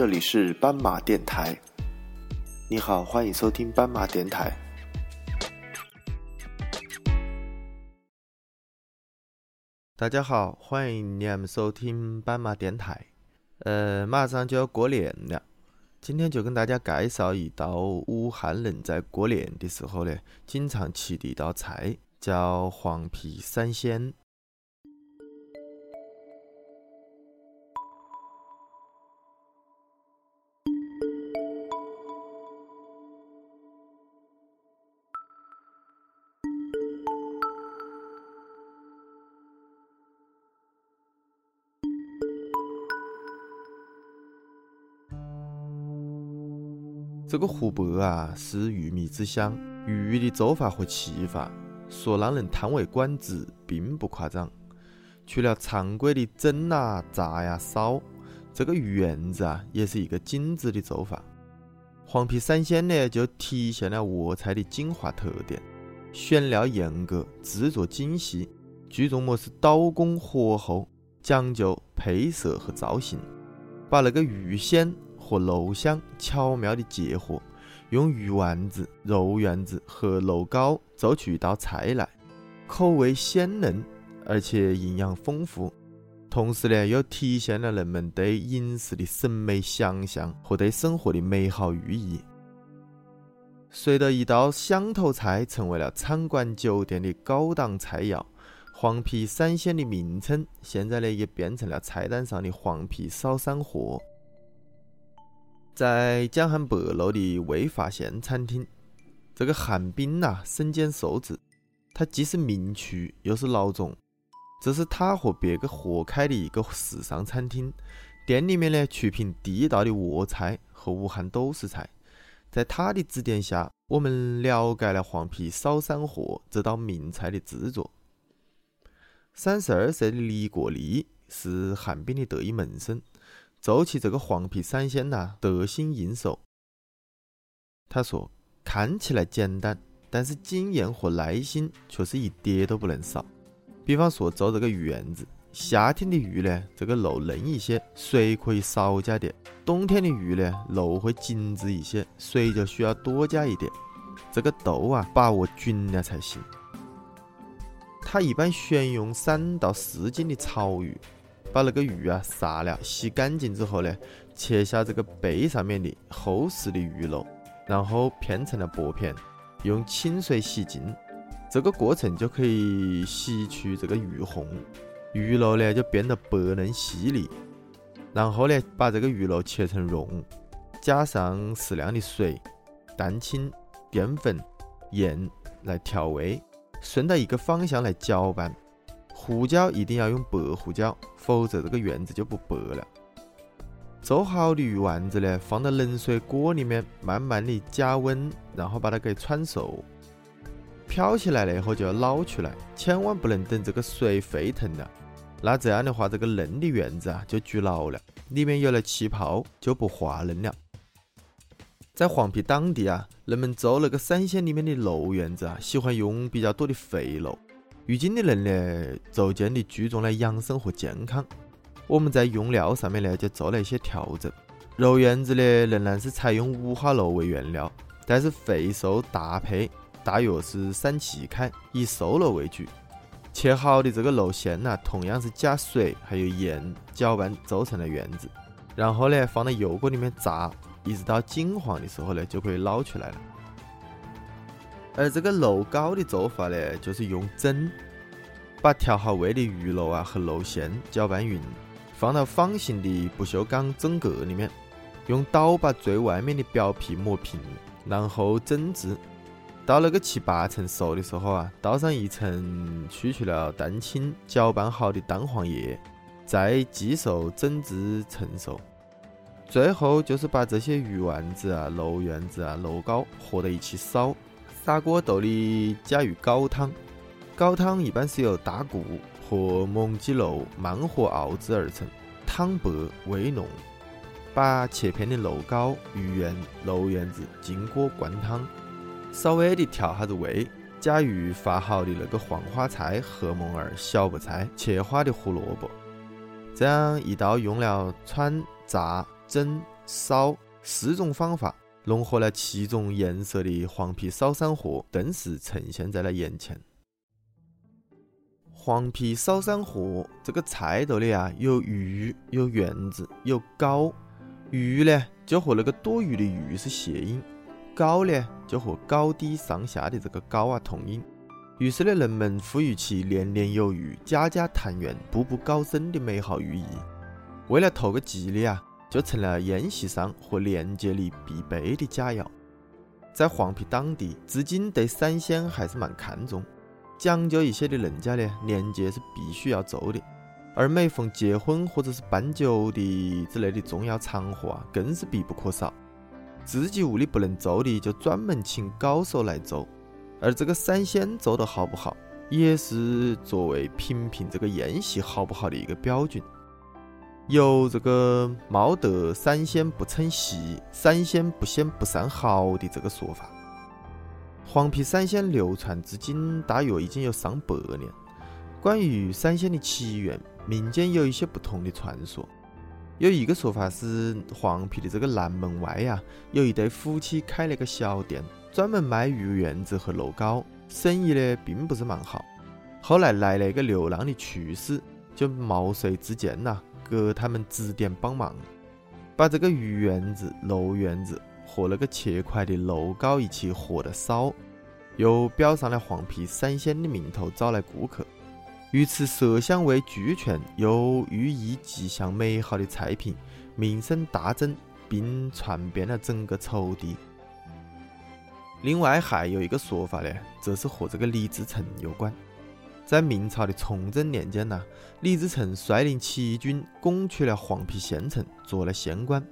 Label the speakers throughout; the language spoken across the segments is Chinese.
Speaker 1: 这里是斑马电台。你好，欢迎收听斑马电台。
Speaker 2: 大家好，欢迎你们收听斑马电台。呃，马上就要过年了，今天就跟大家介绍一道武汉人在过年的时候呢，经常吃的一道菜，叫黄皮三鲜。这个湖北啊是鱼米之乡，鱼的做法和吃法，说让人叹为观止，并不夸张。除了常规的蒸啊、炸呀、烧，这个鱼圆子啊也是一个精致的做法。黄皮三鲜呢，就体现了粤菜的精华特点，选料严格，制作精细，注重么是刀工火候，讲究配色和造型，把那个鱼鲜。和肉香巧妙的结合，用鱼丸子、肉圆子和肉糕做出一道菜来，口味鲜嫩，而且营养丰富，同时呢又体现了人们对饮食的审美想象和对生活的美好寓意。随着一道乡头菜成为了餐馆酒店的高档菜肴，黄皮三鲜的名称现在呢也变成了菜单上的黄皮烧山货。在江汉北路的味发现餐厅，这个韩冰呐，身兼数职，他既是名厨又是老总。这是他和别个合开的一个时尚餐厅，店里面呢出品地道的粤菜和武汉都市菜。在他的指点下，我们了解了黄皮烧山河这道名菜的制作。三十二岁的李国立是韩冰的得意门生。做起这个黄皮三鲜呐，得心应手。他说：“看起来简单，但是经验和耐心却是一点都不能少。比方说做这个鱼圆子，夏天的鱼呢，这个肉嫩一些，水可以少加点；冬天的鱼呢，肉会紧致一些，水就需要多加一点。这个度啊，把握均了才行。他一般选用三到四斤的草鱼。”把那个鱼啊杀了，洗干净之后呢，切下这个背上面的厚实的鱼肉，然后片成了薄片，用清水洗净。这个过程就可以洗去这个鱼红，鱼肉呢就变得白嫩细腻。然后呢，把这个鱼肉切成蓉，加上适量的水、蛋清、淀粉、盐来调味，顺着一个方向来搅拌。胡椒一定要用白胡椒，否则这个圆子就不白了。做好的鱼丸子呢，放到冷水锅里面，慢慢的加温，然后把它给串熟。漂起来了以后就要捞出来，千万不能等这个水沸腾了，那这样的话，这个嫩的圆子啊就煮老了，里面有了气泡就不滑嫩了。在黄陂当地啊，人们做那个三鲜里面的肉圆子啊，喜欢用比较多的肥肉。如今的人呢，逐渐的注重了养生和健康。我们在用料上面呢，就做了一些调整。肉圆子呢，仍然是采用五花肉为原料，但是肥瘦搭配大约是三七开，以瘦肉为主。切好的这个肉馅呢，同样是加水还有盐搅拌做成了圆子，然后呢，放到油锅里面炸，一直到金黄的时候呢，就可以捞出来了。而这个肉糕的做法呢，就是用蒸，把调好味的鱼肉啊和肉馅搅拌匀，放到方形的不锈钢蒸格里面，用刀把最外面的表皮磨平，然后蒸制。到那个七八成熟的时候啊，倒上一层去除了蛋清搅拌好的蛋黄液，再继续蒸至成熟。最后就是把这些鱼丸子啊、肉圆子啊、肉糕和在一起烧。砂锅斗里加入高汤，高汤一般是由大骨和蒙鸡肉慢火熬制而成，汤白味浓。把切片的肉糕、鱼圆、肉圆子进锅灌汤，稍微的调下子味，加入发好的那个黄花菜和蒙儿、小白菜、切花的胡萝卜，这样一道用了川、炸、蒸、烧四种方法，融合了七种颜色的黄皮烧山货，顿时呈现在了眼前。黄皮烧山货这个菜头里啊，有鱼，有圆子，有高。鱼呢，就和那个多余的鱼是谐音；高呢，就和高低上下的这个高啊同音。于是呢，人们赋予其年年有余、家家团圆、步步高升的美好寓意。为了图个吉利啊，就成了宴席上和年节里必备的佳肴。在黄陂当地，至今对三鲜还是蛮看重。讲究一些的人家呢，年节是必须要做的；而每逢结婚或者是办酒的之类的重要场合啊，更是必不可少。自己屋里不能做的，就专门请高手来做。而这个三鲜做得好不好，也是作为评评这个宴席好不好的一个标准。有这个“冒得三鲜不称席，三鲜不鲜不算好”的这个说法。黄皮三鲜流传至今大约已经有上百年。关于三鲜的起源，民间有一些不同的传说。有一个说法是，黄皮的这个南门外呀，有一对夫妻开了个小店，专门卖鱼圆子和肉糕，生意呢并不是蛮好。后来来了一个流浪的厨师，就毛遂自荐呐，给他们指点帮忙，把这个鱼圆子、肉圆子。和那个切块的肉糕一起和了烧，又标上了黄皮三鲜的名头，招来顾客。如此色香味俱全又寓意吉祥美好的菜品，名声大振，并传遍了整个仇地。另外还有一个说法呢，则是和这个李自成有关。在明朝的崇祯年间呢，李自成率领起义军攻取了黄陂县城，做了县官。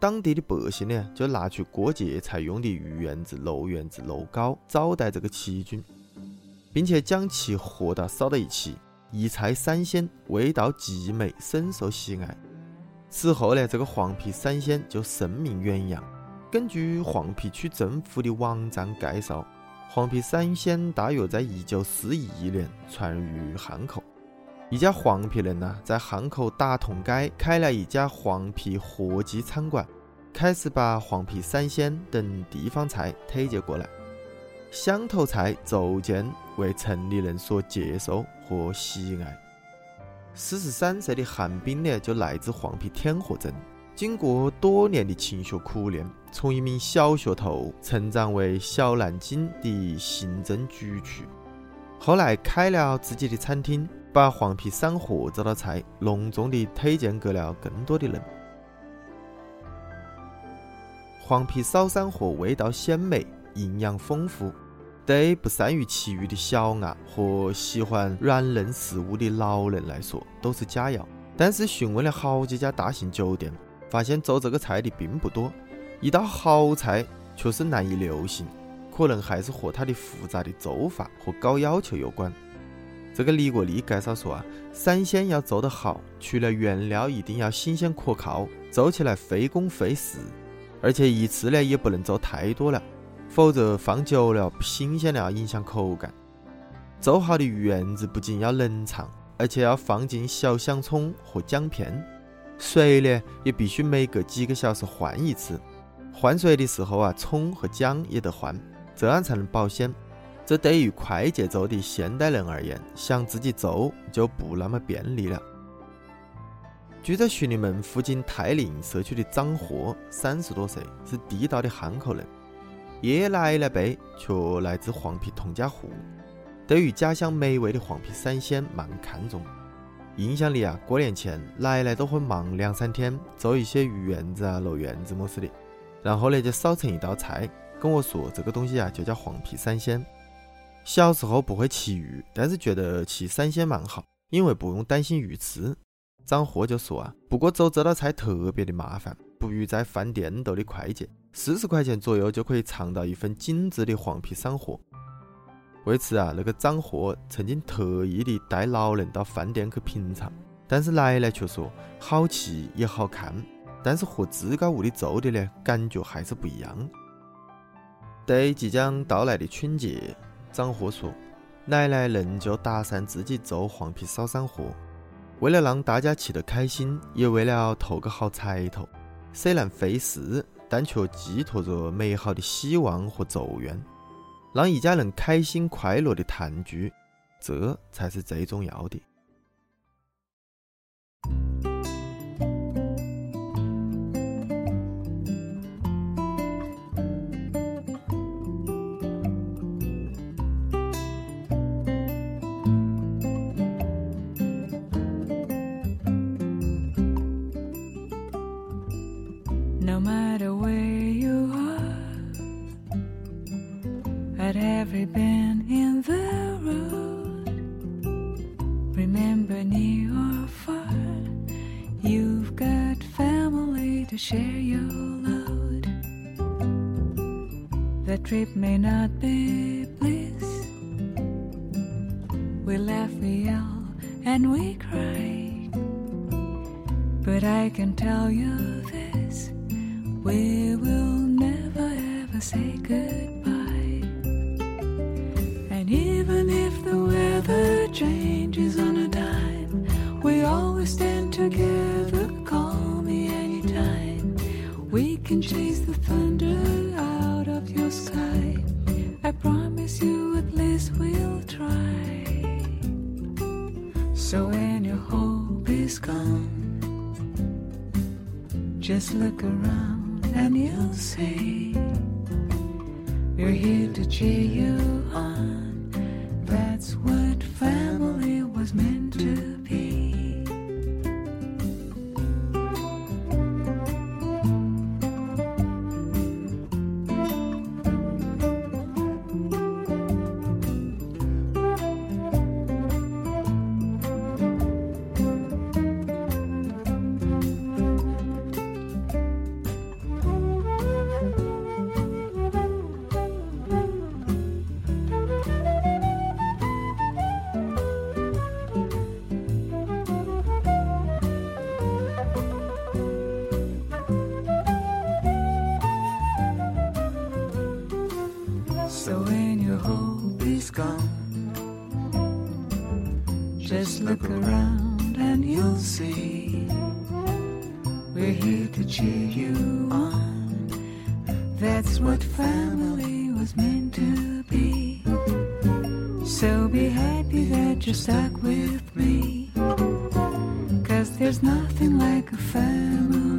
Speaker 2: 当地的百姓呢，就拿去过节才用的鱼圆子、肉圆子、肉糕招待这个起义军，并且将其和到烧到一起，一菜三鲜，味道极美，深受喜爱。此后呢，这个黄皮三鲜就盛名远扬。根据黄陂区政府的网站介绍，黄皮三鲜大约在一九四一年传入汉口。一家黄皮人呐，在汉口打通街开了一家黄皮合记餐馆，开始把黄皮三鲜等地方菜推荐过来，乡头菜逐渐为城里人所接受和喜爱。四十三岁的韩冰呢，就来自黄皮天河镇，经过多年的勤学苦练，从一名小学徒成长为小南京的行政主厨，后来开了自己的餐厅。把黄皮散货这道菜隆重地推荐给了更多的人。黄皮烧山货味道鲜美，营养丰富，对不善于其余的小伢和喜欢软嫩食物的老人来说都是佳肴。但是询问了好几家大型酒店，发现做这个菜的并不多。一道好菜却是难以流行，可能还是和它的复杂的做法和高要求有关。这个李国立介绍说啊，三鲜要做得好，除了原料一定要新鲜可靠，做起来费工费时，而且一次呢也不能做太多了，否则放久了不新鲜了，影响口感。做好的圆子不仅要冷藏，而且要放进小香葱和姜片，水呢也必须每隔几个小时换一次，换水的时候啊，葱和姜也得换，这样才能保鲜。这对于快节奏的现代人而言，想自己做就不那么便利了。住在徐利门附近泰林社区的张货，三十多岁，是地道的汉口人，爷爷奶奶辈却来自黄陂童家湖，对于家乡美味的黄皮三鲜蛮看重。印象里啊，过年前奶奶都会忙两三天，做一些鱼圆子啊、肉圆子么事的，然后呢就烧成一道菜，跟我说这个东西啊就叫黄皮三鲜。小时候不会吃鱼，但是觉得吃三鲜蛮好，因为不用担心鱼刺。张货就说啊，不过做这道菜特别的麻烦，不如在饭店斗的快捷，四十块钱左右就可以尝到一份精致的黄皮三货。为此啊，那个张贺曾经特意的带老人到饭店去品尝，但是奶奶却说好吃也好看，但是和自家屋里做的呢，感觉还是不一样。对即将到来的春节。张贺说：“奶奶仍旧打算自己做黄皮烧山货，为了让大家吃得开心，也为了图个好彩头，虽然费事，但却寄托着美好的希望和祝愿，让一家人开心快乐的团聚，这才是最重要的。
Speaker 3: At every bend in the road, remember near or far, you've got family to share your load. The trip may not be bliss. We laugh, we yell, and we cry. But I can tell you this we will never ever say goodbye. And even if the weather changes on a dime, we always stand together. Call me anytime. We can chase the thunder out of your sky. I promise you at least we'll try. So when your hope is gone, just look around and you'll see we're here to cheer you on. That's what family was meant to look around and you'll see we're here to cheer you on. That's what family was meant to be. So be happy that you're stuck with me. Cause there's nothing like a family.